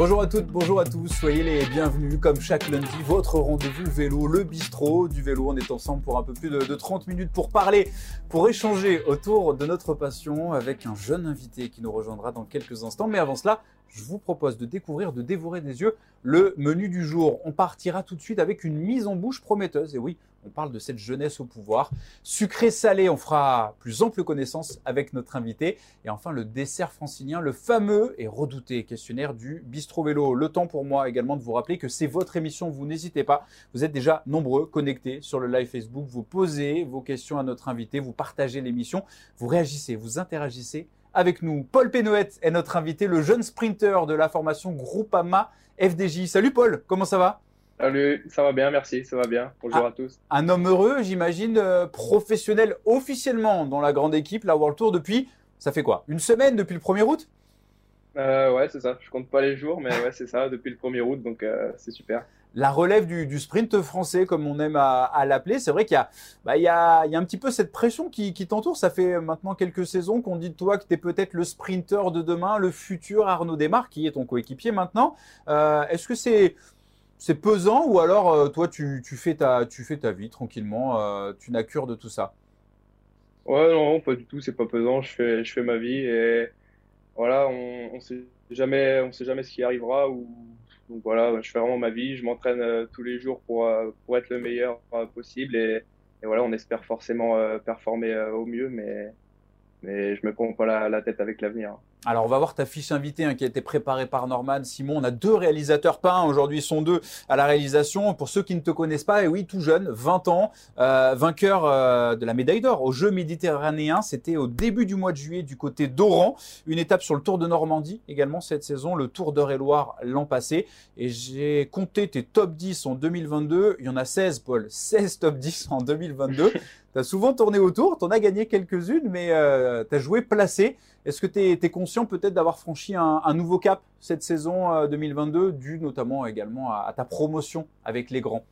Bonjour à toutes, bonjour à tous, soyez les bienvenus comme chaque lundi, votre rendez-vous vélo, le bistrot du vélo. On est ensemble pour un peu plus de, 30 minutes pour parler, pour échanger autour de notre passion avec un jeune invité qui nous rejoindra dans quelques instants. Mais avant cela, je vous propose de découvrir, de dévorer des yeux le menu du jour. On partira tout de suite avec une mise en bouche prometteuse. Et oui, on parle de cette jeunesse au pouvoir. Sucré-salé, on fera plus ample connaissance avec notre invité. Et enfin, le dessert francilien, le fameux et redouté questionnaire du Bistro Vélo. Le temps pour moi également de vous rappeler que c'est votre émission. Vous n'hésitez pas. Vous êtes déjà nombreux connectés sur le live Facebook. Vous posez vos questions à notre invité. Vous partagez l'émission. Vous réagissez, vous interagissez avec nous. Paul Pénoët est notre invité, le jeune sprinter de la formation Groupama FDJ. Salut Paul, comment ça va? Salut, ça va bien, merci, ça va bien. Bonjour ah, à tous. Un homme heureux, j'imagine, euh, professionnel officiellement dans la grande équipe, la World Tour, depuis, ça fait quoi Une semaine depuis le 1er août? Euh, Ouais, c'est ça. Je compte pas les jours, mais ouais, c'est ça, depuis le 1er août, donc euh, c'est super la relève du, sprint français, comme on aime à, l'appeler. C'est vrai qu'il y, bah, y, a, un petit peu cette pression qui, t'entoure. Ça fait maintenant quelques saisons qu'on dit de toi que tu es peut-être le sprinter de demain, le futur Arnaud Desmar, qui est ton coéquipier maintenant. Est-ce que c'est c'est pesant ou alors euh, toi tu, fais ta, vie tranquillement, euh, tu n'as cure de tout ça? Ouais, non, pas du tout, c'est pas pesant. Je fais, ma vie et voilà, on, on sait jamais, on sait jamais ce qui arrivera ou donc voilà, je fais vraiment ma vie, je m'entraîne euh, tous les jours pour, pour être le meilleur possible et, voilà, on espère forcément performer au mieux, mais, mais je me prends pas la, la tête avec l'avenir. Alors, on va voir ta fiche invitée hein, qui a été préparée par Norman. Simon, on a deux réalisateurs, pas aujourd'hui, ils sont deux à la réalisation. Pour ceux qui ne te connaissent pas, et oui, tout jeune, 20 ans, euh, vainqueur euh, de la médaille d'or aux Jeux méditerranéens. C'était au début du mois de juillet du côté d'Oran. Une étape sur le Tour de Normandie également cette saison, le Tour d'Eure-et-Loire l'an passé. Et j'ai compté tes top 10 en 2022. Il y en a 16, Paul. 16 top 10 en 2022. tu as souvent tourné autour, tu en as gagné quelques-unes, mais euh, tu as joué placé. Est-ce que tu es, conscient peut-être d'avoir franchi un, nouveau cap cette saison 2022, euh, dû notamment également à, ta promotion avec les grands?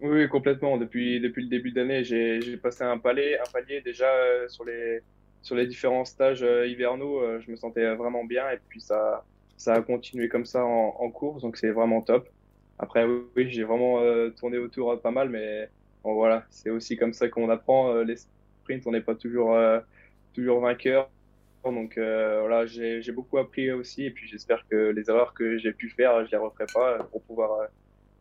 Oui, complètement. Depuis, le début d'année, j'ai passé un palier, déjà euh, sur, les, différents stages euh, hivernaux. je me sentais vraiment bien et puis ça a continué comme ça en, course, donc c'est vraiment top. Après, oui, j'ai vraiment tourné autour pas mal, mais voilà, c'est aussi comme ça qu'on apprend. les sprints, on n'est pas toujours, toujours vainqueur donc euh, voilà, j'ai beaucoup appris aussi et puis j'espère que les erreurs que j'ai pu faire, je les referai pas pour pouvoir euh,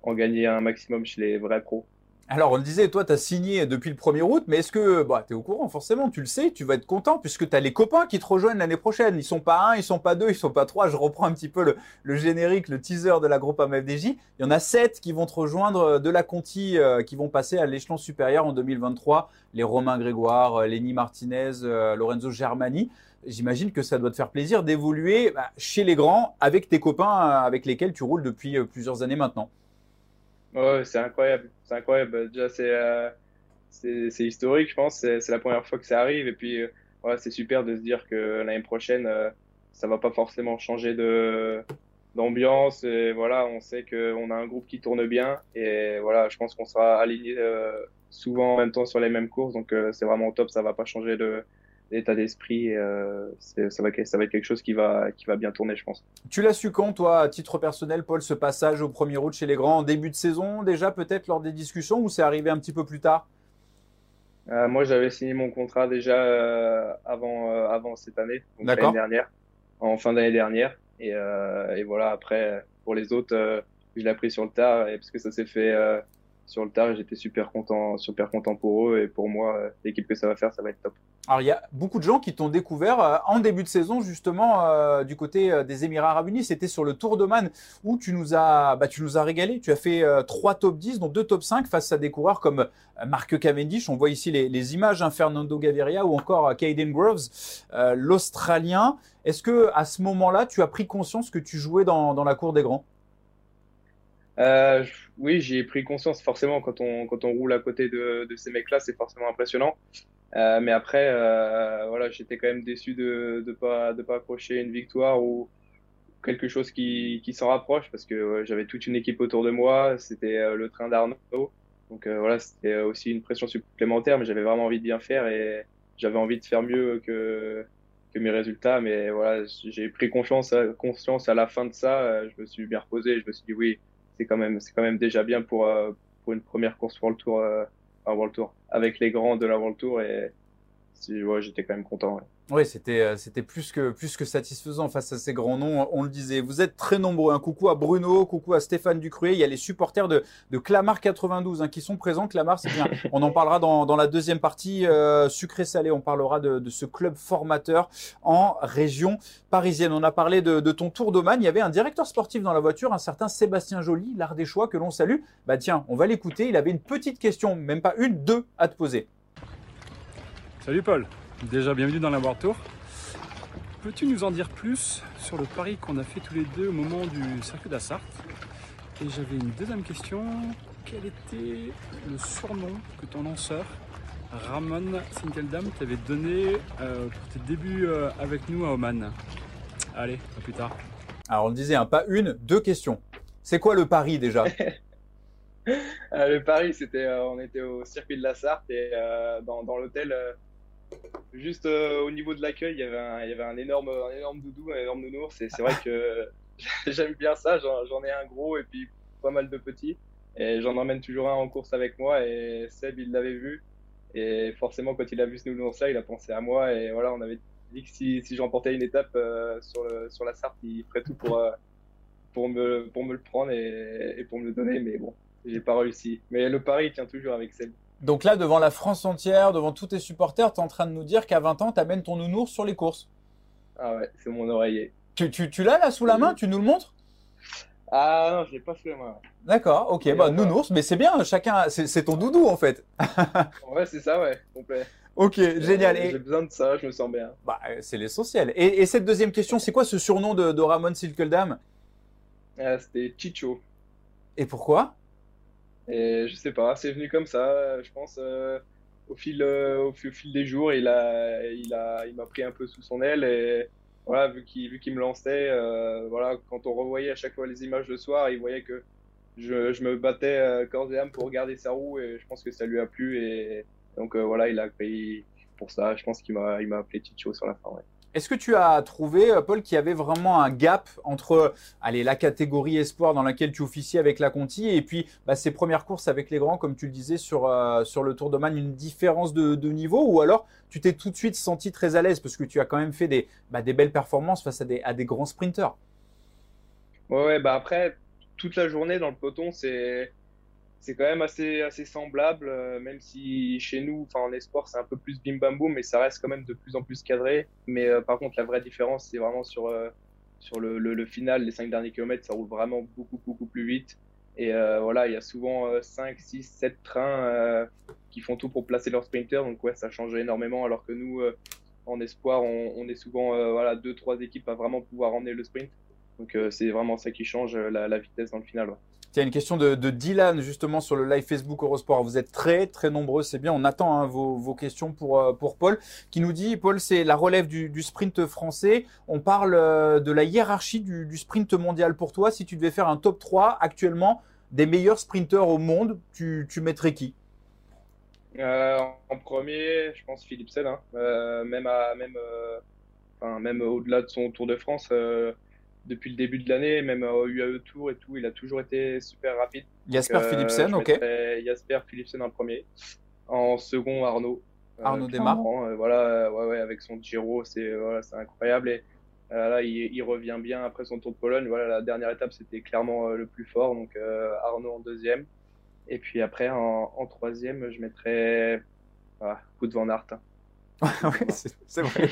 en gagner un maximum chez les vrais pros. Alors, on le disait, toi, tu as signé depuis le 1er août, mais est-ce que bah, tu es au courant Forcément, tu le sais, tu vas être content puisque tu as les copains qui te rejoignent l'année prochaine. Ils sont pas un, ils sont pas deux, ils sont pas trois. Je reprends un petit peu le, générique, le teaser de la groupe AMFDJ. Il y en a sept qui vont te rejoindre euh, de la Conti, qui vont passer à l'échelon supérieur en 2023. Les Romain Grégoire, Lenny Martinez, Lorenzo Germani j'imagine que ça doit te faire plaisir d'évoluer bah, chez les grands avec tes copains euh, avec lesquels tu roules depuis euh, plusieurs années maintenant. Ouais, c'est incroyable. C'est incroyable. Déjà, euh, c'est c'est historique, je pense. C'est la première fois que ça arrive. Et puis, ouais, c'est super de se dire que l'année prochaine, ça va pas forcément changer de d'ambiance. Et voilà, on sait qu'on a un groupe qui tourne bien. Et voilà, je pense qu'on sera aligné souvent en même temps sur les mêmes courses. Donc, c'est vraiment top. Ça va pas changer de l'état d'esprit. Euh, ça, va, ça va être quelque chose qui va, qui va bien tourner, je pense. Tu l'as su quand, toi, à titre personnel, Paul, ce passage au premier route chez les grands en début de saison, déjà peut-être lors des discussions, ou c'est arrivé un petit peu plus tard? Euh, Moi, j'avais signé mon contrat déjà euh, avant, avant cette année, l'année dernière, en fin d'année dernière. Et, et, voilà, après, pour les autres, je l'ai pris sur le tard, et parce que ça s'est fait sur le tard, j'étais super content, super content pour eux, et pour moi, l'équipe que ça va faire, ça va être top. Alors, il y a beaucoup de gens qui t'ont découvert euh, en début de saison, justement, euh, du côté euh, des Émirats Arabes Unis. C'était sur le Tour de Man où tu nous as, bah, tu nous as régalé. Tu as fait trois top 10, donc deux top 5 face à des coureurs comme Marc Cavendish. On voit ici les, images, hein, Fernando Gaviria ou encore Caden Groves, l'Australien. Est-ce que à ce moment-là, tu as pris conscience que tu jouais dans, la cour des grands? Oui, j'ai pris conscience. Forcément, quand on, quand on roule à côté de, ces mecs-là, c'est forcément impressionnant. Euh, mais après, euh, voilà, j'étais quand même déçu de ne pas, de pas accrocher une victoire ou quelque chose qui, qui s'en rapproche parce que j'avais toute une équipe autour de moi. C'était euh, le train d'Arnaud. Donc voilà, c'était aussi une pression supplémentaire, mais j'avais vraiment envie de bien faire et j'avais envie de faire mieux que, que mes résultats. Mais voilà, j'ai pris conscience, conscience à la fin de ça. je me suis bien reposé. Je me suis dit oui, c'est quand même, c'est quand même déjà bien pour, pour une première course pour le Tour, World Tour, avec les grands de la World Tour. Et ouais, j'étais quand même content. Oui, c'était euh, c'était plus que plus que satisfaisant face à ces grands noms. On le disait. Vous êtes très nombreux. Un coucou à Bruno, coucou à Stéphane Ducruet. Il y a les supporters de de Clamart 92 hein, qui sont présents. Clamart, c'est bien. On en parlera dans dans la deuxième partie euh, sucré salé. On parlera de, de ce club formateur en région parisienne. On a parlé de, de ton tour d'Oman. Il y avait un directeur sportif dans la voiture, un certain Sébastien Joly, l'art des choix que l'on salue. Bah tiens, on va l'écouter. Il avait une petite question, même pas une, deux à te poser. Salut Paul. Déjà, bienvenue dans la World Tour. Peux-tu nous en dire plus sur le pari qu'on a fait tous les deux au moment du circuit d'Assart? Et j'avais une deuxième question. Quel était le surnom que ton lanceur, Ramon Sinkeldam, t'avait donné euh, pour tes débuts euh, avec nous à Oman? Allez, à plus tard. Alors on le disait, hein, pas une, deux questions. C'est quoi le pari déjà? Euh, Le pari, c'était, on était au circuit de la Sarthe et dans, dans l'hôtel Juste euh, au niveau de l'accueil, il y avait un, énorme, doudou, un énorme nounours. Et c'est vrai que j'aime bien ça. J'en ai un gros et puis pas mal de petits. Et j'en emmène toujours un en course avec moi. Et Seb, il l'avait vu. Et forcément, quand il a vu ce nounours-là, il a pensé à moi. Et voilà, on avait dit que si, si j'emportais une étape euh, sur, la Sarthe, il ferait tout pour, euh, pour me le prendre et, et pour me le donner. Mais bon, j'ai pas réussi. Mais le pari tient toujours avec Seb. Donc là, devant la France entière, devant tous tes supporters, tu es en train de nous dire qu'à 20 ans, tu amènes ton nounours sur les courses. Ah ouais, c'est mon oreiller. Tu, tu, tu l'as là sous la main? Tu nous le montres? Ah non, je l'ai pas sous la main. D'accord, ok, bah nounours, mais c'est bien, chacun, c'est ton doudou en fait. ouais, c'est ça, ouais, complet. Ok, génial. J'ai besoin de ça, je me sens bien. Bah, c'est l'essentiel. Et, cette deuxième question, c'est quoi ce surnom de, de Ramon Silkeldam? Ah, C'était Chicho. Et pourquoi? Et je sais pas, c'est venu comme ça. Je pense euh, au fil euh, au, fil des jours, il a il a il m'a pris un peu sous son aile et voilà vu qu'il qu'il me lançait, euh, voilà quand on revoyait à chaque fois les images le soir, il voyait que je, je me battais corps et âme pour regarder sa roue et je pense que ça lui a plu et donc voilà il a pris pour ça. Je pense qu'il m'a m'a appelé Ticho sur la fin. Est-ce que tu as trouvé, euh, Paul, qu'il y avait vraiment un gap entre allez, la catégorie espoir dans laquelle tu officies avec la Conti et puis bah, ces premières courses avec les grands, comme tu le disais sur, euh, sur le Tour de Man, une différence de, niveau Ou alors tu t'es tout de suite senti très à l'aise parce que tu as quand même fait des, bah, des belles performances face à des, à des grands sprinteurs? Ouais, bah après, toute la journée dans le peloton, c'est c'est quand même assez, assez semblable, euh, même si chez nous, en espoir, c'est un peu plus bim bam boum, mais ça reste quand même de plus en plus cadré. Mais euh, par contre, la vraie différence, c'est vraiment sur, euh, sur le, final, les 5 derniers kilomètres, ça roule vraiment beaucoup, beaucoup plus vite. Et voilà, il y a souvent 5, 6, 7 trains qui font tout pour placer leur sprinter. Donc ouais, ça change énormément, alors que nous, en espoir, on, est souvent voilà, 2-3 équipes à vraiment pouvoir emmener le sprint. Donc c'est vraiment ça qui change la, vitesse dans le final. A une question de, Dylan justement sur le live Facebook Eurosport. Vous êtes très très nombreux, c'est bien. On attend hein, vos, questions pour, euh, pour Paul qui nous dit, Paul, c'est la relève du, sprint français. On parle euh, de la hiérarchie du, sprint mondial pour toi. Si tu devais faire un top 3 actuellement des meilleurs sprinteurs au monde, tu, mettrais qui? Euh, En premier, je pense Philipsen. Hein. même à, même, même au-delà de son Tour de France depuis le début de l'année, même au UAE Tour et tout, il a toujours été super rapide. Jasper euh, Philipsen, ok. Jasper Philipsen en premier. En second, Arnaud. Euh, Arnaud démarre. Euh, voilà, ouais, ouais, avec son Giro, c'est voilà, incroyable. Et là, il, revient bien après son Tour de Pologne. Voilà, la dernière étape, c'était clairement le plus fort. Donc Arnaud en deuxième. Et puis après, en, troisième, je mettrais ah, Wout van Aert. Hein. oui, c'est vrai.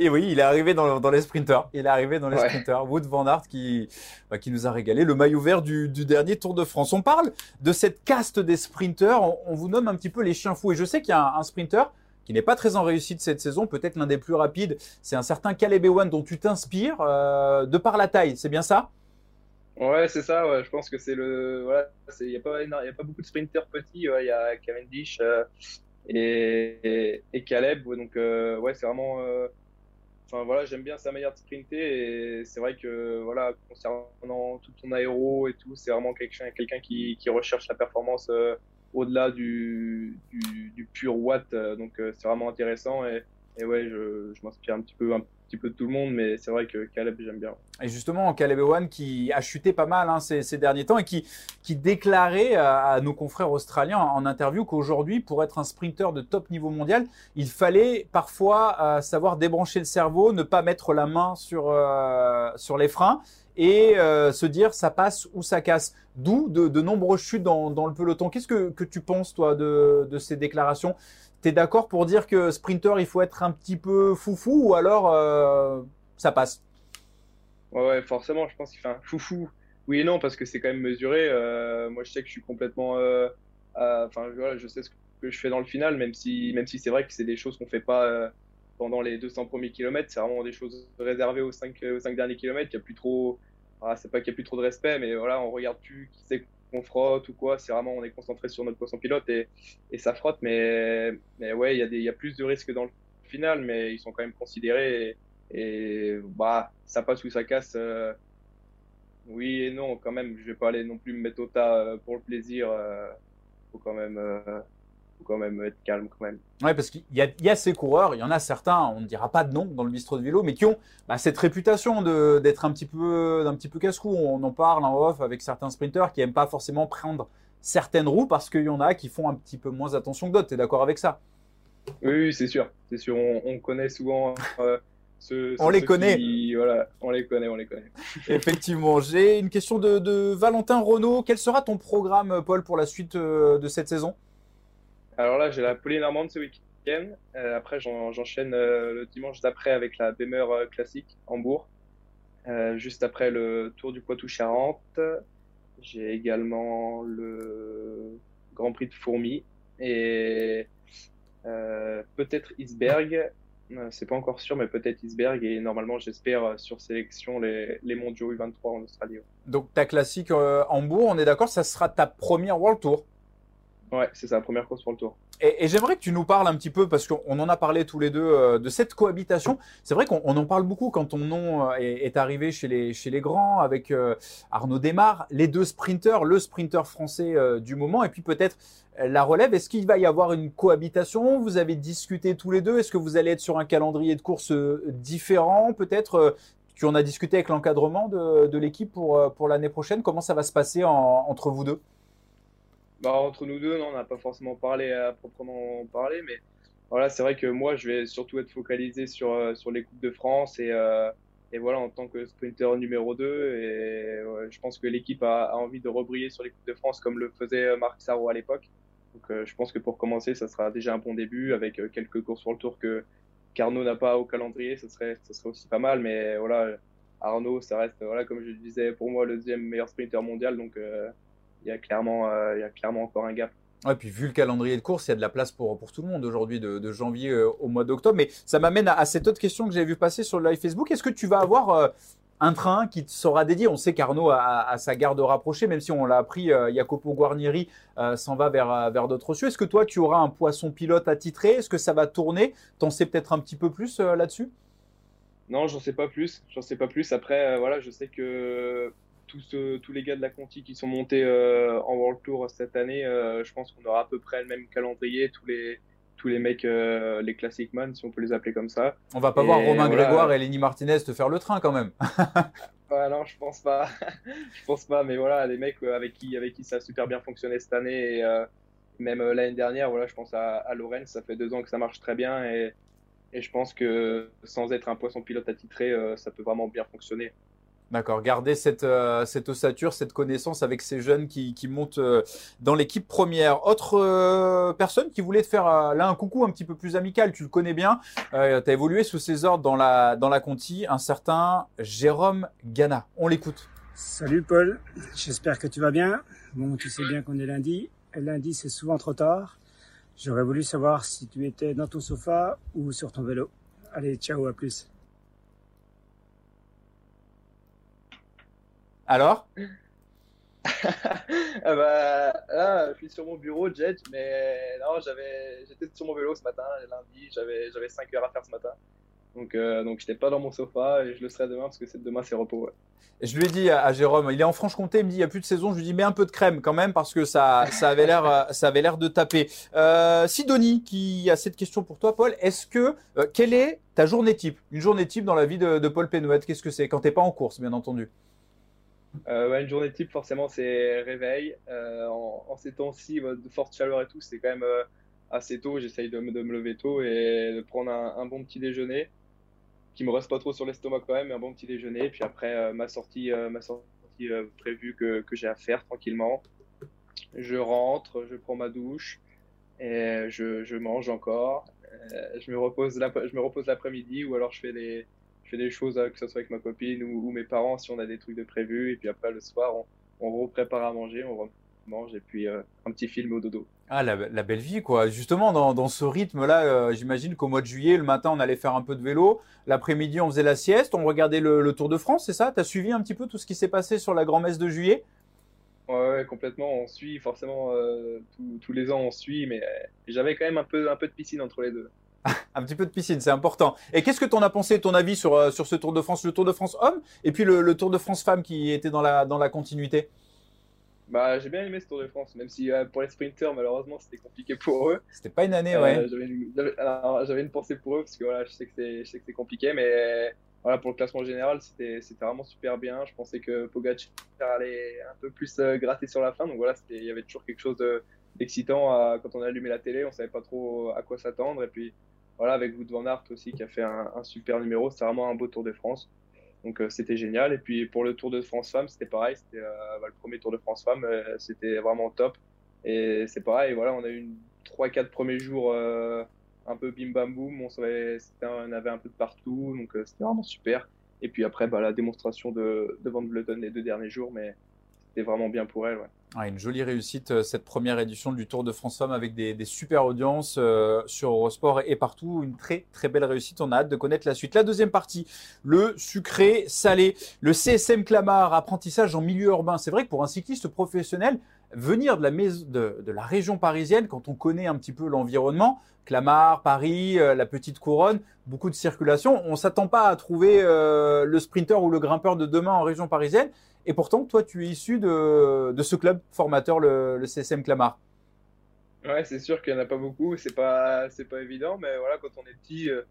et oui, il est arrivé dans, dans, les sprinters. Il est arrivé dans les sprinters. Wood Van Aert qui, bah, qui nous a régalé. Le maillot vert du, du, dernier Tour de France. On parle de cette caste des sprinters. On, vous nomme un petit peu les chiens fous. Et je sais qu'il y a un, sprinter qui n'est pas très en réussite cette saison, peut-être l'un des plus rapides. C'est un certain Caleb Ewan dont tu t'inspires euh, de par la taille. C'est bien ça? Ouais, c'est ça. Ouais. Je pense que c'est le. Voilà, il n'y a, pas, a pas beaucoup de sprinters petits. Il y a Cavendish. Euh, et, Caleb. Donc, euh, ouais, c'est vraiment. Euh, enfin, voilà, j'aime bien sa manière de sprinter. Et c'est vrai que, voilà, concernant tout ton aéro et tout, c'est vraiment quelqu'un quelqu'un qui, qui recherche la performance euh, au-delà du, du, du, pur watt. donc, c'est vraiment intéressant. Et, et ouais, je, m'inspire un petit peu, de tout le monde, mais c'est vrai que Caleb, j'aime bien. Et justement, Caleb Ewan qui a chuté pas mal hein, ces, derniers temps et qui, déclarait à, nos confrères australiens en interview qu'aujourd'hui, pour être un sprinter de top niveau mondial, il fallait parfois euh, savoir débrancher le cerveau, ne pas mettre la main sur, euh, les freins et euh, se dire ça passe ou ça casse. D'où de, nombreuses chutes dans, le peloton. Qu'est-ce que, tu penses, toi, de ces déclarations? Tu es d'accord pour dire que sprinter, il faut être un petit peu foufou ou alors euh, ça passe? Ouais, forcément, je pense qu'il fait un foufou. Oui et non, parce que c'est quand même mesuré. Euh, moi, je sais que je suis complètement. Euh, enfin, voilà, je sais ce que je fais dans le final, même si, même si c'est vrai que c'est des choses qu'on fait pas pendant les 200 premiers kilomètres. C'est vraiment des choses réservées aux 5, aux 5 derniers kilomètres. Il n'y a plus trop ah, c'est pas qu'il n'y a plus trop de respect, mais voilà, on regarde plus qui c'est qu'on frotte ou quoi. C'est vraiment, on est concentré sur notre poisson pilote et, ça frotte. Mais, mais ouais, il y, y a plus de risques dans le final, mais ils sont quand même considérés. Et, bah, ça passe ou ça casse. Euh, oui et non, quand même. Je vais pas aller non plus me mettre au tas euh, pour le plaisir. Euh, faut quand même. Quand même être calme quand même. Ouais, parce qu'il y, y, a ces coureurs, il y en a certains, on ne dira pas de nom dans le bistrot de vélo, mais qui ont bah, cette réputation d'être un petit peu d'un petit peu casse-cou. On en parle en off avec certains sprinteurs qui aiment pas forcément prendre certaines roues parce qu'il y en a qui font un petit peu moins attention que d'autres. Tu es d'accord avec ça? Oui, c'est sûr. C'est sûr. On, on, connaît souvent. Euh, ce, on les connaît. Qui, voilà, on les connaît, on les connaît. Effectivement. J'ai une question de, de, Valentin Renault. Quel sera ton programme, Paul, pour la suite euh, de cette saison? Alors là, j'ai la Polynormande ce week-end. Euh, après, j'enchaîne euh, le dimanche d'après avec la Bemer euh, classique Hambourg. Juste après le Tour du Poitou-Charentes. J'ai également le Grand Prix de Fourmi et peut-être Isberg. C'est pas encore sûr, mais peut-être Isberg. Et normalement, j'espère sur sélection les, les mondiaux U23 en Australie. Donc ta classique Hambourg, on est d'accord, ça sera ta première World Tour Ouais, c'est sa première course pour le tour. Et, j'aimerais que tu nous parles un petit peu, parce qu'on en a parlé tous les deux, euh, de cette cohabitation. C'est vrai qu'on en parle beaucoup quand ton nom est, est, arrivé chez les, chez les grands, avec euh, Arnaud Desmar, les deux sprinteurs, le sprinter français euh, du moment, et puis peut-être la relève. Est-ce qu'il va y avoir une cohabitation? Vous avez discuté tous les deux Est-ce que vous allez être sur un calendrier de course différent Peut-être? Tu en as discuté avec l'encadrement de, l'équipe pour, pour l'année prochaine. Comment ça va se passer en, entre vous deux? Bah, entre nous deux, non, on n'a pas forcément parlé à proprement parler, mais voilà, c'est vrai que moi, je vais surtout être focalisé sur, euh, sur les Coupes de France et, euh, et voilà, en tant que sprinter numéro 2. Et je pense que l'équipe a, a, envie de rebriller sur les Coupes de France comme le faisait Marc Sarro à l'époque. Donc euh, je pense que pour commencer, ça sera déjà un bon début avec euh, quelques courses sur le tour que Carnot n'a pas au calendrier, ça serait, ça serait aussi pas mal. Mais voilà, Arnaud, ça reste, voilà, comme je disais, pour moi, le deuxième meilleur sprinter mondial. Donc il y a clairement, euh, il y a clairement encore un gap. Ouais, puis vu le calendrier de course, il y a de la place pour, pour tout le monde aujourd'hui, de, de, janvier euh, au mois d'octobre. Mais ça m'amène à, à, cette autre question que j'avais vu passer sur le live Facebook. Est-ce que tu vas avoir euh, un train qui te sera dédié? On sait qu'Arnaud a, a, sa garde rapprochée, même si on l'a appris, euh, Jacopo Guarnieri euh, s'en va vers, vers d'autres cieux. Est-ce que toi, tu auras un poisson pilote attitré? Est-ce que ça va tourner? T'en sais peut-être un petit peu plus euh, là-dessus? Non, j'en sais pas plus. J'en sais pas plus. Après, voilà, je sais que tous, euh, tous les gars de la Conti qui sont montés euh, en World Tour cette année, euh, je pense qu'on aura à peu près le même calendrier, tous les, tous les mecs, euh, les classic man, si on peut les appeler comme ça. On va pas et voir Romain voilà. Grégoire et Lenny Martinez te faire le train quand même. ah non, je pense pas. je pense pas, mais voilà, les mecs avec qui, avec qui ça a super bien fonctionné cette année et euh, même l'année dernière, voilà, je pense à, à Lorenz, ça fait deux ans que ça marche très bien et, et je pense que sans être un poisson pilote attitré, euh, ça peut vraiment bien fonctionner. D'accord, garder cette, euh, cette ossature, cette connaissance avec ces jeunes qui, qui montent euh, dans l'équipe première. Autre euh, personne qui voulait te faire là un coucou un petit peu plus amical, tu le connais bien, tu as évolué sous ses ordres dans la, dans la Conti, un certain Jérôme Gana. On l'écoute. Salut Paul, j'espère que tu vas bien. Bon, tu sais bien qu'on est lundi. Lundi, c'est souvent trop tard. J'aurais voulu savoir si tu étais dans ton sofa ou sur ton vélo. Allez, ciao, à plus. Alors ah bah, là, je suis sur mon bureau, Jet, mais non, j'avais, j'étais sur mon vélo ce matin, lundi, j'avais, j'avais 5 heures à faire ce matin. Donc, euh, donc je n'étais pas dans mon sofa et je le serai demain parce que demain, c'est repos. je lui ai dit à, Jérôme, il est en Franche-Comté, il me dit il n'y a plus de saison. Je lui dis mets un peu de crème quand même parce que ça, ça avait l'air, euh, ça avait l'air de taper. Euh, Sidonie, qui a cette question pour toi, Paul, est-ce que euh, quelle est ta journée type? Une journée type dans la vie de, Paul Pénouette, qu'est-ce que c'est? Quand t'es pas en course, bien entendu Une journée type, forcément, c'est réveil. en, ces temps-ci de forte chaleur et tout, c'est quand même assez tôt. J'essaye de, me lever tôt et de prendre un bon petit déjeuner qui me reste pas trop sur l'estomac quand même, mais un bon petit déjeuner. Puis après, euh, ma sortie, euh, ma sortie euh, prévue que, que j'ai à faire tranquillement. Je rentre, je prends ma douche et je, je mange encore. je me repose l'après-midi ou alors je fais des, je fais des choses, que ce soit avec ma copine ou, mes parents si on a des trucs de prévu. Et puis après, le soir, on, on reprépare à manger, on mange et puis un petit film au dodo. Ah, la, belle vie, quoi. Justement, dans, ce rythme-là, euh, j'imagine qu'au mois de juillet, le matin, on allait faire un peu de vélo. L'après-midi, on faisait la sieste. On regardait le, Tour de France, c'est ça? Tu as suivi un petit peu tout ce qui s'est passé sur la grand-messe de juillet? Ouais, complètement. On suit, forcément, euh, tous les ans, on suit. Mais euh, j'avais quand même un peu, un peu de piscine entre les deux. un petit peu de piscine, c'est important. Et qu'est-ce que tu en as pensé, ton avis sur, sur ce Tour de France Le Tour de France homme et puis le, Tour de France femme qui était dans la, dans la continuité? Bah, j'ai bien aimé ce Tour de France, même si euh, pour les sprinters, malheureusement, c'était compliqué pour eux. C'était pas une année, ouais. Euh, j'avais une, pensée pour eux, parce que voilà, je sais que c'est compliqué, mais voilà, pour le classement général, c'était vraiment super bien. Je pensais que Pogacar allait un peu plus euh, gratter sur la fin, donc voilà, il y avait toujours quelque chose d'excitant quand on a allumé la télé, on savait pas trop à quoi s'attendre, et puis voilà, avec Wout van Aert aussi qui a fait un, un super numéro, c'était vraiment un beau Tour de France. Donc euh, c'était génial. Et puis pour le Tour de France Femmes, c'était pareil. C'était euh, bah, le premier Tour de France Femmes, euh, c'était vraiment top. Et c'est pareil. Voilà, on a eu 3-4 premiers jours un peu bim bam boum. On, savait, on avait un peu de partout, donc c'était vraiment super. Et puis après, bah, la démonstration de, de Van Vleuten les deux derniers jours, mais c'était vraiment bien pour elle. Ouais. Une jolie réussite, euh, cette première édition du Tour de France Femmes avec des, super audiences euh, sur Eurosport et partout. Une très très belle réussite. On a hâte de connaître la suite. La deuxième partie, le sucré salé, le CSM Clamart, apprentissage en milieu urbain. C'est vrai que pour un cycliste professionnel, venir de la, de, de la région parisienne, quand on connaît un petit peu l'environnement, Clamart, Paris, euh, la petite couronne, beaucoup de circulation, on s'attend pas à trouver le sprinter ou le grimpeur de demain en région parisienne. Et pourtant, toi, tu es issu de, ce club formateur, le, CSM Clamart. Ouais, c'est sûr qu'il n'y en a pas beaucoup, c'est pas, c'est pas évident, mais voilà, quand on est petit, euh,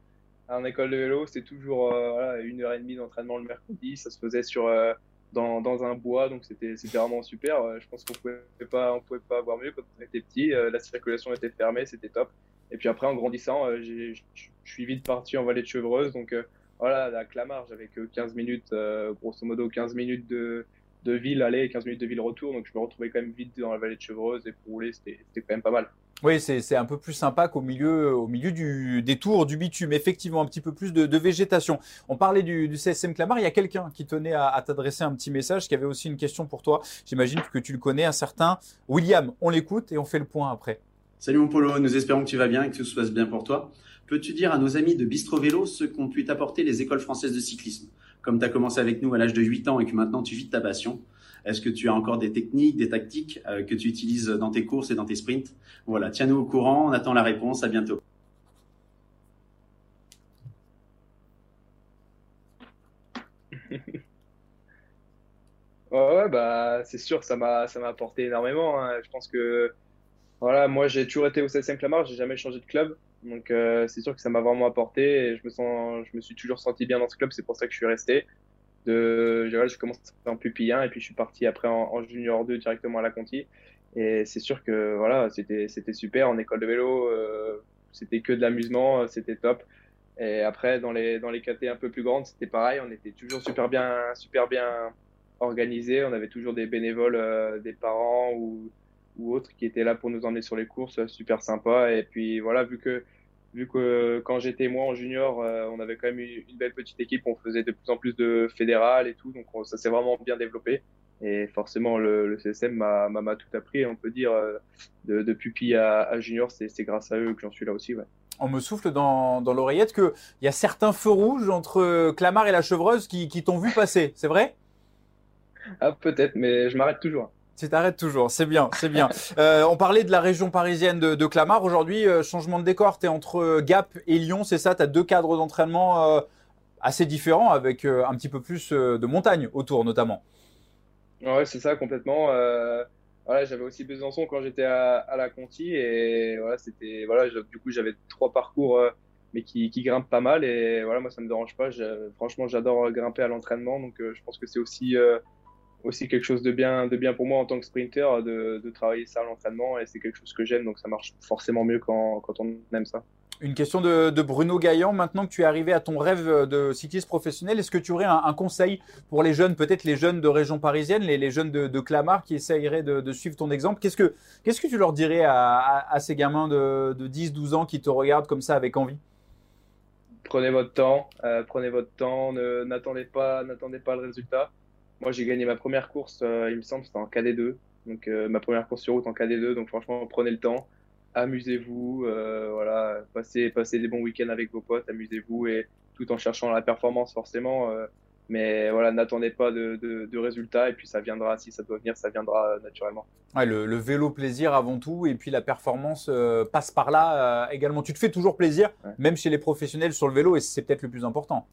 en école de vélo, c'est toujours euh, une heure et demie d'entraînement le mercredi, ça se faisait sur, euh, dans, dans, un bois, donc c'était, c'était vraiment super. je pense qu'on pouvait pas, on pouvait pas avoir mieux quand on était petit, la circulation était fermée, c'était top. Et puis après, en grandissant, je suis vite parti en vallée de Chevreuse, donc voilà, à Clamart, j'avais que 15 minutes, euh, grosso modo 15 minutes de, de ville aller et 15 minutes de ville retour. Donc je me retrouvais quand même vite dans la vallée de Chevreuse et pour rouler, c'était quand même pas mal. Oui, c'est un peu plus sympa qu'au milieu, au milieu du, des tours du bitume. Effectivement, un petit peu plus de, de végétation. On parlait du, du, CSM Clamart. Il y a quelqu'un qui tenait à, à t'adresser un petit message, qui avait aussi une question pour toi. J'imagine que tu le connais, un certain William. On l'écoute et on fait le point après. Salut mon Polo, nous espérons que tu vas bien et que tout se passe bien pour toi. Peux-tu dire à nos amis de Bistro Vélo ce qu'ont pu t'apporter les écoles françaises de cyclisme? Comme tu as commencé avec nous à l'âge de 8 ans et que maintenant tu vis de ta passion, est-ce que tu as encore des techniques, des tactiques euh, que tu utilises dans tes courses et dans tes sprints? Voilà, tiens-nous au courant, on attend la réponse, à bientôt. ouais, bah c'est sûr, ça m'a ça m'a apporté énormément. Hein. Je pense que voilà, moi j'ai toujours été au CSM Clamart, j'ai jamais changé de club. Donc euh, c'est sûr que ça m'a vraiment apporté et je me sens, je me suis toujours senti bien dans ce club. C'est pour ça que je suis resté. De, je commencé en pupille 1 et puis je suis parti après en, junior 2 directement à la Conti. Et c'est sûr que voilà, c'était c'était super en école de vélo. Euh, c'était que de l'amusement, c'était top. Et après dans les dans les KT un peu plus grandes, c'était pareil. On était toujours super bien super bien organisé. On avait toujours des bénévoles, euh, des parents ou ou autres qui étaient là pour nous emmener sur les courses, super sympa. Et puis voilà, vu que vu que quand j'étais moi en junior, euh, on avait quand même une belle petite équipe, on faisait de plus en plus de fédéral et tout, donc ça s'est vraiment bien développé. Et forcément, le, le CSM m'a tout appris, on peut dire, euh, de, de pupille à, junior, c'est grâce à eux que j'en suis là aussi. Ouais. On me souffle dans, dans l'oreillette qu'il y a certains feux rouges entre Clamart et la Chevreuse qui, qui t'ont vu passer, c'est vrai? Ah, peut-être, mais je m'arrête toujours. Tu t'arrêtes toujours, c'est bien, c'est bien. Euh, on parlait de la région parisienne de, Clamart. Aujourd'hui, euh, changement de décor, tu es entre Gap et Lyon, c'est ça? Tu as deux cadres d'entraînement assez différents avec un petit peu plus de montagne autour notamment. Ouais, c'est ça complètement. voilà, j'avais aussi Besançon quand j'étais à, la Conti et voilà, c'était voilà, du coup j'avais trois parcours mais qui, grimpent pas mal et voilà, moi ça me dérange pas. Franchement, j'adore grimper à l'entraînement, donc je pense que c'est aussi aussi quelque chose de bien, de bien pour moi en tant que sprinter de, de travailler ça à l'entraînement et c'est quelque chose que j'aime donc ça marche forcément mieux quand, quand on aime ça. Une question de, de, Bruno Gaillan. Maintenant que tu es arrivé à ton rêve de cycliste professionnel, est-ce que tu aurais un, conseil pour les jeunes, peut-être les jeunes de région parisienne, les, les jeunes de, de, Clamart qui essayeraient de, de suivre ton exemple? Qu'est-ce que, qu'est-ce que tu leur dirais à, à, à ces gamins de, 10-12 ans qui te regardent comme ça avec envie? Prenez votre temps, euh, prenez votre temps, n'attendez pas, n'attendez pas le résultat. Moi, j'ai gagné ma première course, euh, il me semble, c'était en KD2. Donc, euh, ma première course sur route en KD2. Donc, franchement, prenez le temps, amusez-vous, euh, voilà, passez, passez des bons week-ends avec vos potes, amusez-vous et tout en cherchant la performance, forcément. mais voilà, n'attendez pas de, de, résultats et puis ça viendra. Si ça doit venir, ça viendra naturellement. Ouais, le, vélo plaisir avant tout et puis la performance passe par là également. Tu te fais toujours plaisir, même chez les professionnels sur le vélo et c'est peut-être le plus important.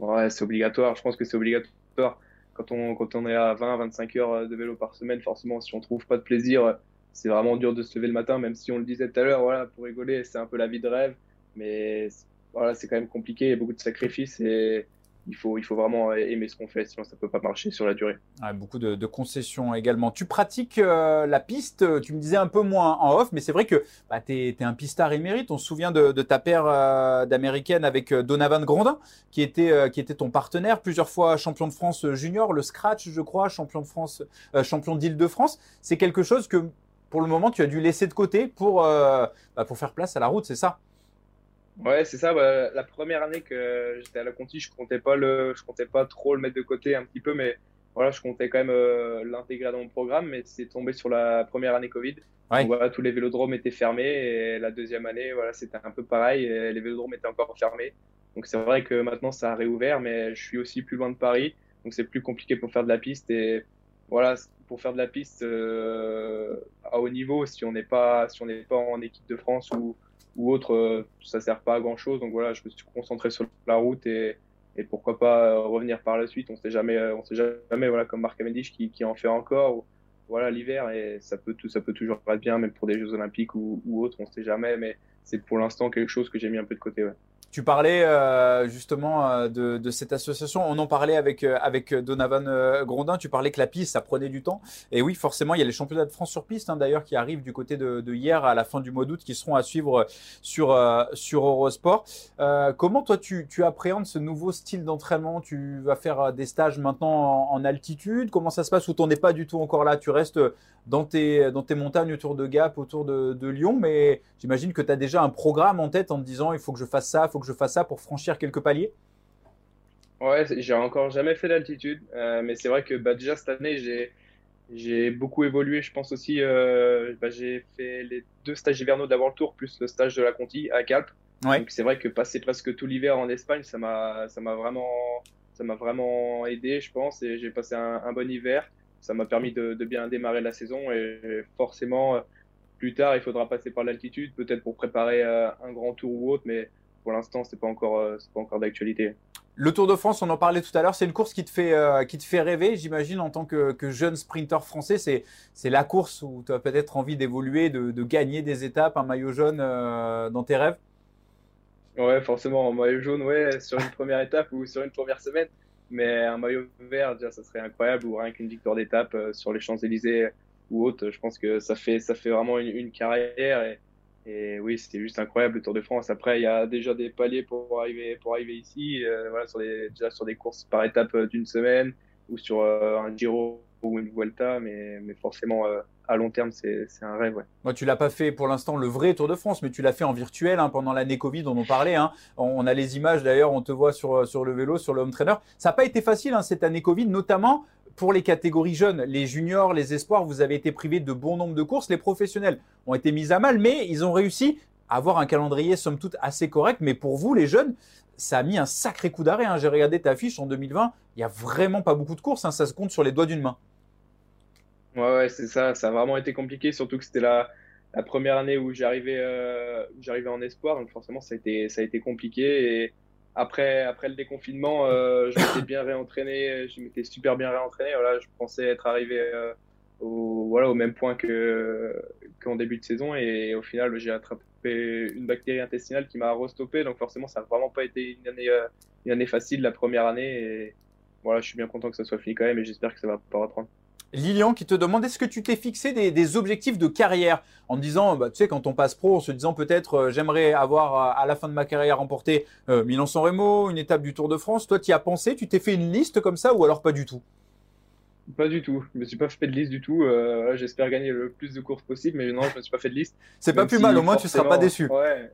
Ouais, c'est obligatoire. Je pense que c'est obligatoire quand on, quand on est à 20, 25 heures euh, de vélo par semaine, forcément, si on trouve pas de plaisir, euh, c'est vraiment dur de se lever le matin, même si on le disait tout à l'heure, voilà, pour rigoler, c'est un peu la vie de rêve, mais voilà, c'est quand même compliqué, beaucoup de sacrifices et il faut, il faut vraiment aimer ce qu'on fait, sinon ça peut pas marcher sur la durée. beaucoup de, concessions également. Tu pratiques euh, la piste, tu me disais un peu moins en off, mais c'est vrai que bah, tu es, un pistard émérite. On se souvient de, ta paire euh, d'américaine avec euh, Donovan Grandin, qui était, qui était ton partenaire, plusieurs fois champion de France junior, le scratch, je crois, champion de France, champion d'Île-de-France. C'est quelque chose que pour le moment tu as dû laisser de côté pour, bah, pour faire place à la route, c'est ça? Ouais, c'est ça. Bah, la première année que j'étais à la Conti, je comptais pas le, je comptais pas trop le mettre de côté un petit peu, mais voilà, je comptais quand même euh, l'intégrer dans mon programme, mais c'est tombé sur la première année Covid. Donc, voilà, tous les vélodromes étaient fermés et la deuxième année, voilà, c'était un peu pareil. Et les vélodromes étaient encore fermés. Donc c'est vrai que maintenant ça a réouvert, mais je suis aussi plus loin de Paris, donc c'est plus compliqué pour faire de la piste. Et voilà, pour faire de la piste euh, à haut niveau, si on n'est pas, si on n'est pas en équipe de France ou ou autre, euh, ça sert pas à grand chose. Donc voilà, je me suis concentré sur la route et, et pourquoi pas euh, revenir par la suite. On sait jamais, euh, on sait jamais, voilà, comme Marc Cavendish qui, qui en fait encore. voilà, l'hiver et ça peut tout, ça peut toujours être bien, même pour des Jeux Olympiques ou, ou autres, on sait jamais. Mais c'est pour l'instant quelque chose que j'ai mis un peu de côté. Tu parlais euh, justement euh, de, cette association. On en parlait avec, euh, avec Donovan Grondin. Tu parlais que la piste, ça prenait du temps. Et oui, forcément, il y a les championnats de France sur piste, hein, d'ailleurs, qui arrivent du côté de, hier à la fin du mois d'août, qui seront à suivre sur, sur Eurosport. comment toi, tu, tu, appréhendes ce nouveau style d'entraînement? Tu vas faire des stages maintenant en, altitude? Comment ça se passe? Ou tu n'es pas du tout encore là? Tu restes dans tes, dans tes montagnes autour de Gap, autour de, Lyon, mais j'imagine que tu as déjà un programme en tête en te disant il faut que je fasse ça, il faut que je fasse ça pour franchir quelques paliers? Ouais, j'ai encore jamais fait d'altitude, euh, mais c'est vrai que bah, déjà cette année, j'ai j'ai beaucoup évolué. Je pense aussi, euh, bah, j'ai fait les deux stages hivernaux d'avant le tour, plus le stage de la Conti à Calpe. Donc c'est vrai que passer presque tout l'hiver en Espagne, ça m'a ça m'a vraiment ça m'a vraiment aidé, je pense, et j'ai passé un, bon hiver. Ça m'a permis de, de, bien démarrer la saison et forcément plus tard, il faudra passer par l'altitude, peut-être pour préparer euh, un grand tour ou autre, mais pour l'instant, c'est pas encore, euh, pas encore d'actualité. Le Tour de France, on en parlait tout à l'heure, c'est une course qui te fait, euh, qui te fait rêver, j'imagine, en tant que, jeune sprinter français. C'est, c'est la course où tu as peut-être envie d'évoluer, de, gagner des étapes, un maillot jaune euh, dans tes rêves? Ouais, forcément, un maillot jaune, ouais, sur une première étape ou sur une première semaine. Mais un maillot vert, déjà, ça serait incroyable, ou rien qu'une victoire d'étape sur les Champs-Élysées ou autre. Je pense que ça fait, ça fait vraiment une, une carrière. Et, et oui, c'était juste incroyable le Tour de France. Après, il y a déjà des paliers pour arriver, pour arriver ici. Euh, voilà, sur des, déjà sur des courses par étape euh, d'une semaine ou sur euh, un Giro ou une Vuelta, mais, mais forcément à long terme, c'est un rêve. Ouais. Moi, tu l'as pas fait pour l'instant le vrai Tour de France, mais tu l'as fait en virtuel hein, pendant l'année Covid dont on parlait. Hein. On a les images d'ailleurs, on te voit sur, sur le vélo, sur le home trainer. Ça n'a pas été facile hein, cette année Covid, notamment pour les catégories jeunes, les juniors, les espoirs, vous avez été privés de bon nombre de courses. Les professionnels ont été mis à mal, mais ils ont réussi à avoir un calendrier somme toute assez correct. Mais pour vous, les jeunes, ça a mis un sacré coup d'arrêt. Hein. J'ai regardé ta fiche en 2020, il n'y a vraiment pas beaucoup de courses. Hein. Ça se compte sur les doigts d'une main. Ouais, c'est ça. Ça a vraiment été compliqué, surtout que c'était la, la première année où j'arrivais euh, en espoir, donc forcément ça a été ça a été compliqué. Après après le déconfinement, euh, je m'étais bien réentraîné, je m'étais super bien réentraîné. Voilà, je pensais être arrivé euh, au voilà au même point que qu'en début de saison, et au final j'ai attrapé une bactérie intestinale qui m'a restoppé. Donc forcément ça n'a vraiment pas été une année euh, une année facile la première année. Et voilà, je suis bien content que ça soit fini quand même, et j'espère que ça va pas reprendre. Lilian qui te demande est-ce que tu t'es fixé des, des, objectifs de carrière en disant, bah, tu sais, quand on passe pro, en se disant peut-être euh, j'aimerais avoir euh, à la fin de ma carrière remporté euh, Milan-San Remo, une étape du Tour de France. Toi, tu y as pensé Tu t'es fait une liste comme ça ou alors pas du tout? Pas du tout. Je me suis pas fait de liste du tout. Euh, J'espère gagner le plus de courses possible, mais non, je me suis pas fait de liste. C'est pas plus si mal. Au moins, tu seras pas déçu. Ouais,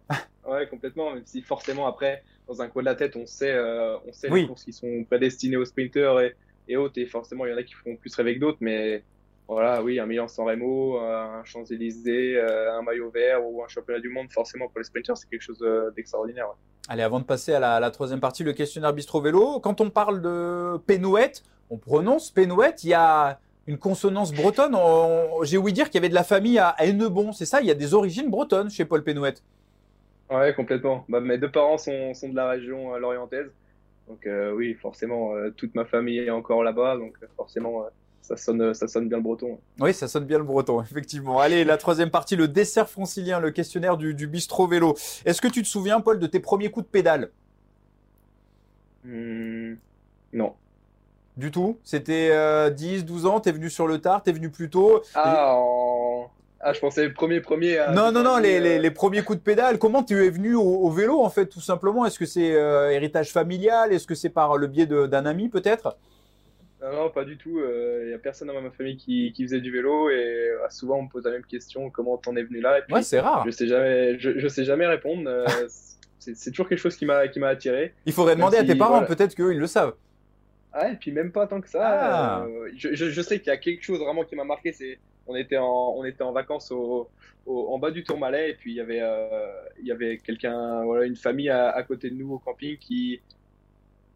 ouais, complètement. Même si forcément après, dans un coin de la tête, on sait, euh, on sait oui. les courses qui sont prédestinées aux sprinters et et autres. Et forcément, il y en a qui feront plus rêver que d'autres, mais voilà, oui, un Milan San Remo, un Champs-Élysées, euh, un maillot vert ou un championnat du monde, forcément pour les sprinters, c'est quelque chose euh, d'extraordinaire. Ouais. Allez, avant de passer à la, à la, troisième partie, le questionnaire Bistro Vélo, quand on parle de Pénouette, on prononce Pénouette, il y a une consonance bretonne. J'ai ouï dire qu'il y avait de la famille à Hennebon, c'est ça Il y a des origines bretonnes chez Paul Pénouette Ouais, complètement. Bah, mes deux parents sont, sont de la région euh, lorientaise. Donc euh, oui, forcément, euh, toute ma famille est encore là-bas, donc forcément, euh, ça sonne, ça sonne bien le breton. Oui, ça sonne bien le breton, effectivement. Allez, la troisième partie, le dessert francilien, le questionnaire du, du bistrot vélo. Est-ce que tu te souviens, Paul, de tes premiers coups de pédale? Mmh, Non. Du tout? C'était 10, 12 ans, t'es venu sur le tard, t'es venu plus tôt? Ah, en... Ah, je pensais premier, premier. À... Non, non, non, les, les, les, premiers coups de pédale. Comment tu es venu au, au, vélo, en fait, tout simplement? Est-ce que c'est euh, héritage familial? Est-ce que c'est par le biais d'un ami, peut-être? Non, non, pas du tout. Il euh, n'y a personne dans ma famille qui, qui, faisait du vélo et euh, souvent on me pose la même question comment t'en es venu là? Et puis, Ouais, c'est rare. Je sais jamais, je, je sais jamais répondre. Euh, c'est toujours quelque chose qui m'a qui m'a attiré. Il faudrait demander si, à tes parents, voilà. peut-être qu'eux ils le savent. Ah, et puis même pas tant que ça. Ah. je, je, je sais qu'il y a quelque chose vraiment qui m'a marqué, c'est on était en, on était en vacances au, au, en bas du Tourmalet et puis il y avait, euh, il y avait quelqu'un, voilà, une famille à, à, côté de nous au camping qui,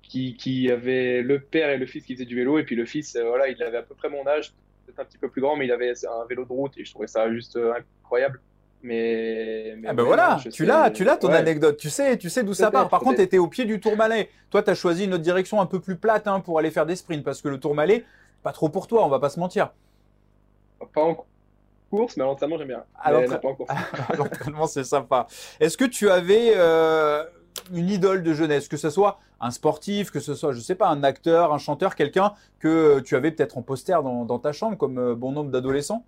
qui, qui avait le père et le fils qui faisaient du vélo et puis le fils, euh, voilà, il avait à peu près mon âge, peut-être un petit peu plus grand, mais il avait un vélo de route et je trouvais ça juste euh, incroyable. Mais, mais ah ben voilà, tu l'as, tu l'as ton ouais. anecdote. Tu sais, tu sais d'où ça part. Par contre, tu étais au pied du Tourmalet. Toi, tu as choisi une autre direction un peu plus plate hein, pour aller faire des sprints parce que le Tourmalet, pas trop pour toi, on va pas se mentir. Pas en course, mais à l'entraînement, j'aime bien. À l'entraînement, c'est sympa. Est-ce que tu avais euh, une idole de jeunesse, que ce soit un sportif, que ce soit, je sais pas, un acteur, un chanteur, quelqu'un que tu avais peut-être en poster dans, dans, ta chambre, comme euh, bon nombre d'adolescents?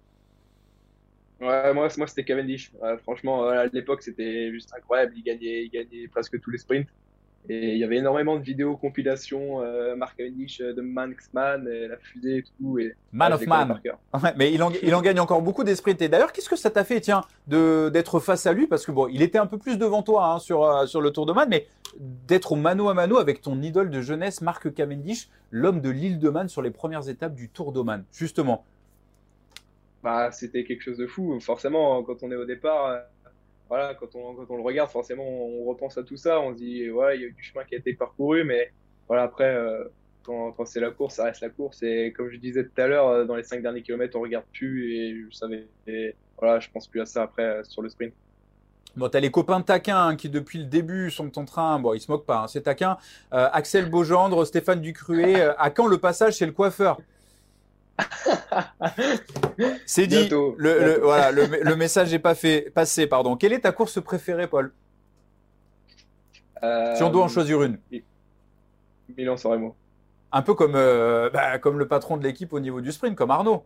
Ouais, moi, moi c'était Cavendish. Ouais, franchement, à l'époque, c'était juste incroyable. Il gagnait, il gagnait presque tous les sprints. Et il y avait énormément de vidéos compilations, euh, Mark Cavendish de Manxman, et la fusée et tout. Et, Man of Man. Ouais, mais il en, il en gagne encore beaucoup des sprints. Et d'ailleurs, qu'est-ce que ça t'a fait, tiens, d'être face à lui? Parce que bon, il était un peu plus devant toi hein, sur, euh, sur le Tour de Man, mais d'être au mano à mano avec ton idole de jeunesse, Mark Cavendish, l'homme de l'île de Man sur les premières étapes du Tour d'Oman, justement. Bah, c'était quelque chose de fou. Forcément, quand on est au départ voilà, quand on, quand on le regarde, forcément, on repense à tout ça. On se dit, ouais, il y a eu du chemin qui a été parcouru, mais voilà, après, euh, quand, quand c'est la course, ça reste la course. Et comme je disais tout à l'heure, dans les cinq derniers kilomètres, on regarde plus et je savais, voilà, je pense plus à ça après sur le sprint. Bon, t'as les copains taquins hein, qui depuis le début sont en train, bon, ils se moquent pas, hein, c'est taquin. Euh, Axel Beaugendre, Stéphane Ducruet, euh, à quand le passage chez le coiffeur? c'est dit. Bientôt, le, bientôt. le, voilà, le, le, message n'est pas fait, passé. Pardon. Quelle est ta course préférée, Paul? Euh, Si on doit en choisir une. Milan San Remo. Un peu comme, euh, bah, comme le patron de l'équipe au niveau du sprint, comme Arnaud.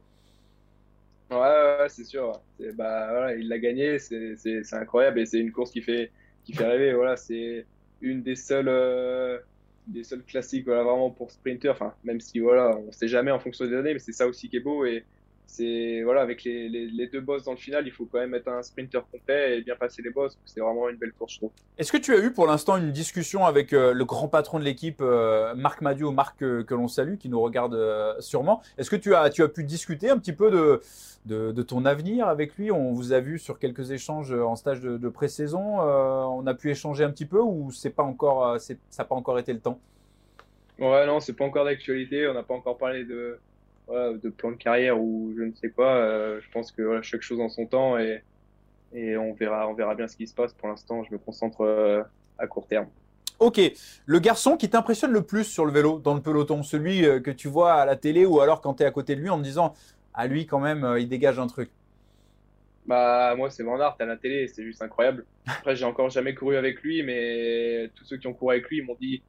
Ouais, ouais c'est sûr. Bah, voilà, il l'a gagné, c'est incroyable et c'est une course qui fait, qui fait rêver. Voilà, c'est une des seules. Euh des seuls classiques voilà, vraiment pour sprinter. Enfin, même si voilà, on sait jamais en fonction des données, mais c'est ça aussi qui est beau. Et c'est voilà, avec les, les, les, deux bosses dans le final, il faut quand même être un sprinter complet et bien passer les bosses. C'est vraiment une belle course, je trouve. Est-ce que tu as eu pour l'instant une discussion avec euh, le grand patron de l'équipe, euh, Marc Madiot, Marc que, que l'on salue, qui nous regarde euh, sûrement? Est-ce que tu as, tu as pu discuter un petit peu de, de, de, ton avenir avec lui? On vous a vu sur quelques échanges en stage de, de pré-saison. on a pu échanger un petit peu ou c'est pas encore, ça n'a pas encore été le temps? Ouais, non, c'est pas encore d'actualité. On n'a pas encore parlé de de plan de carrière ou je ne sais quoi. je pense que voilà, chaque chose en son temps et, et on verra, on verra bien ce qui se passe. Pour l'instant, je me concentre à court terme. Ok, le garçon qui t'impressionne le plus sur le vélo dans le peloton, celui que tu vois à la télé ou alors quand tu es à côté de lui en te disant à lui quand même, il dégage un truc. Bah moi c'est Van Aert à la télé, c'est juste incroyable. Après j'ai encore jamais couru avec lui, mais tous ceux qui ont couru avec lui m'ont dit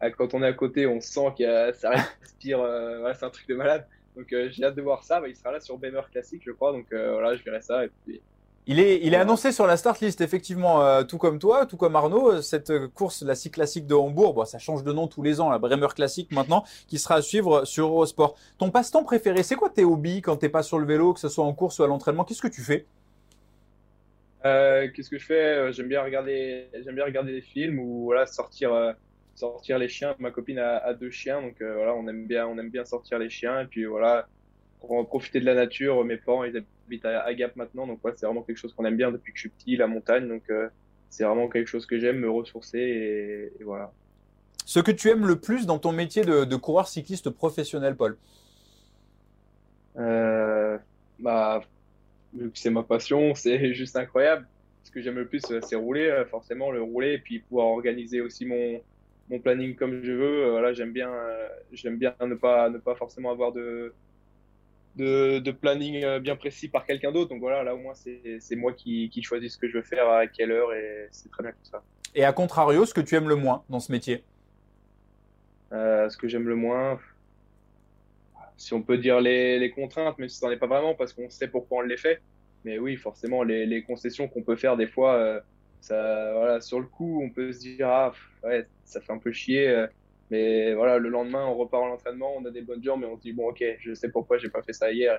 ah, quand on est à côté, on sent que ça respire, euh, c'est un truc de malade. Donc euh, j'ai hâte de voir ça. Bah, il sera là sur Bemer Classic, je crois. Donc euh, voilà, je verrai ça. Et puis, il est, il est annoncé sur la start list, effectivement, tout comme toi, tout comme Arnaud. Cette course, la Cycle Classique de Hambourg, bon, ça change de nom tous les ans, la Bremer Classic maintenant, qui sera à suivre sur Eurosport. Ton passe-temps préféré, c'est quoi tes hobbies quand t'es pas sur le vélo, que ce soit en course ou à l'entraînement? Qu'est-ce que tu fais? Euh, Qu'est-ce que je fais? Euh, J'aime bien regarder, j'aime bien regarder des films ou voilà sortir, euh, sortir les chiens. Ma copine a, deux chiens, donc euh, voilà, on aime bien, on aime bien sortir les chiens et puis voilà, pour profiter de la nature. Mes parents ils habitent à, Gap maintenant, donc ouais, c'est vraiment quelque chose qu'on aime bien depuis que je suis petit, la montagne. Donc c'est vraiment quelque chose que j'aime, me ressourcer et, et, voilà. Ce que tu aimes le plus dans ton métier de, de coureur cycliste professionnel, Paul? Euh, bah vu que c'est ma passion, c'est juste incroyable. Ce que j'aime le plus, c'est rouler, euh, forcément, le rouler, et puis pouvoir organiser aussi mon, mon planning comme je veux. Euh, voilà, j'aime bien, euh, j'aime bien ne pas, ne pas forcément avoir de, de, de planning bien précis par quelqu'un d'autre. Donc voilà, là au moins c'est moi qui, qui choisis ce que je veux faire à quelle heure et c'est très bien comme ça. Et à contrario, ce que tu aimes le moins dans ce métier? Euh, Ce que j'aime le moins, si on peut dire les, les contraintes, mais ce n'en est pas vraiment parce qu'on sait pourquoi on les fait. Mais oui, forcément, les, les concessions qu'on peut faire des fois, euh, ça, voilà, sur le coup, on peut se dire ah ouais, ça fait un peu chier. Euh, mais voilà, le lendemain, on repart à l'entraînement, on a des bonnes jambes, mais on se dit bon ok, je sais pourquoi j'ai pas fait ça hier.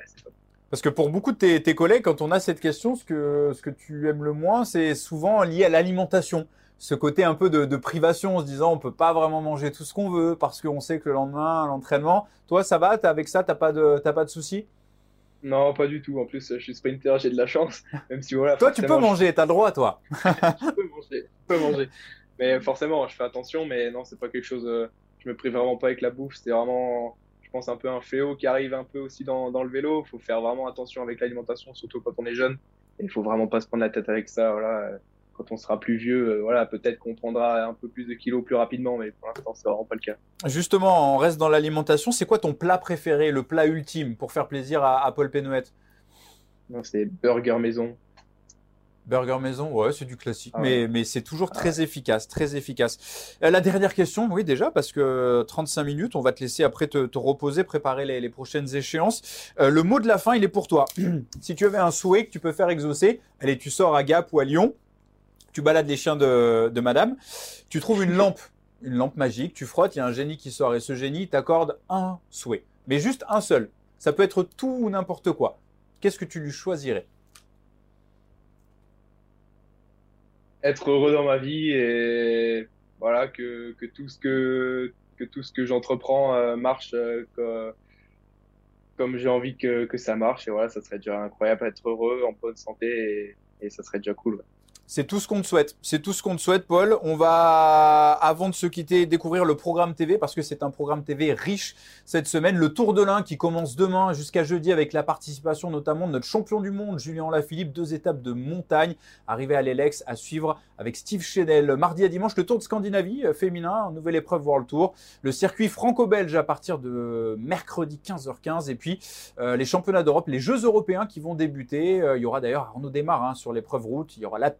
parce que pour beaucoup de tes, collègues, quand on a cette question, ce que, ce que tu aimes le moins, c'est souvent lié à l'alimentation ce côté un peu de, privation en se disant on peut pas vraiment manger tout ce qu'on veut parce qu'on sait que le lendemain, l'entraînement. Toi, ça va? Avec ça, t'as pas de, pas de soucis? Non, pas du tout. En plus, je suis sprinter, j'ai de la chance. Même si voilà. toi, tu peux manger, t'as le droit, toi. je peux manger, je peux manger. Mais forcément, je fais attention. Mais non, c'est pas quelque chose. Euh, je me prive vraiment pas avec la bouffe. C'est vraiment, je pense, un peu un fléau qui arrive un peu aussi dans, dans le vélo. Il faut faire vraiment attention avec l'alimentation, surtout quand on est jeune. Il faut vraiment pas se prendre la tête avec ça. Voilà quand on sera plus vieux, euh, voilà, peut-être qu'on prendra un peu plus de kilos plus rapidement, mais pour l'instant, c'est vraiment pas le cas. Justement, on reste dans l'alimentation. C'est quoi ton plat préféré, le plat ultime pour faire plaisir à, Paul Pénouette? C'est burger maison. Burger maison, ouais, c'est du classique, ah mais, mais c'est toujours très efficace, très efficace. Euh, la dernière question, oui, déjà, parce que 35 minutes, on va te laisser après te, reposer, préparer les, prochaines échéances. Euh, le mot de la fin, il est pour toi. si tu avais un souhait que tu peux faire exaucer, allez, tu sors à Gap ou à Lyon, tu balades les chiens de, madame, tu trouves une lampe, une lampe magique, tu frottes, il y a un génie qui sort et ce génie t'accorde un souhait. Mais juste un seul. Ça peut être tout ou n'importe quoi. Qu'est-ce que tu lui choisirais? Être heureux dans ma vie et voilà que, tout ce que que tout ce que j'entreprends euh, marche euh, comme j'ai envie que, ça marche et voilà ça serait déjà incroyable être heureux en bonne santé et, et ça serait déjà cool. C'est tout ce qu'on te souhaite. C'est tout ce qu'on te souhaite, Paul. On va, avant de se quitter, découvrir le programme TV parce que c'est un programme TV riche cette semaine. Le Tour de l'Ain qui commence demain jusqu'à jeudi avec la participation notamment de notre champion du monde, Julien Lafilippe. Deux étapes de montagne arrivées à l'Elex à suivre avec Steve Chenel. Mardi à dimanche, le Tour de Scandinavie euh, féminin, nouvelle épreuve World Tour. Le circuit franco-belge à partir de mercredi 15h15. Et puis, euh, les championnats d'Europe, les Jeux européens qui vont débuter. Euh, il y aura d'ailleurs Arnaud Desmar hein, sur l'épreuve route. Il y aura la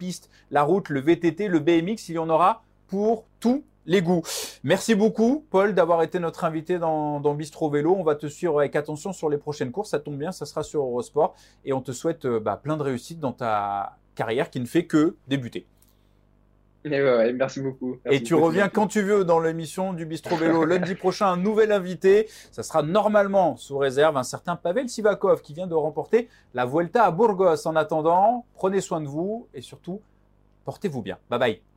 la route, le VTT, le BMX, il y en aura pour tous les goûts. Merci beaucoup, Paul, d'avoir été notre invité dans, Bistro Vélo. On va te suivre avec attention sur les prochaines courses. Ça tombe bien, ça sera sur Eurosport. Et on te souhaite euh, bah, plein de réussite dans ta carrière qui ne fait que débuter. Merci beaucoup. et tu reviens quand tu veux dans l'émission du Bistro Vélo lundi prochain, un nouvel invité. Ça sera normalement sous réserve un certain Pavel Sivakov qui vient de remporter la Vuelta à Burgos. En attendant, prenez soin de vous et surtout, portez-vous bien. Bye bye.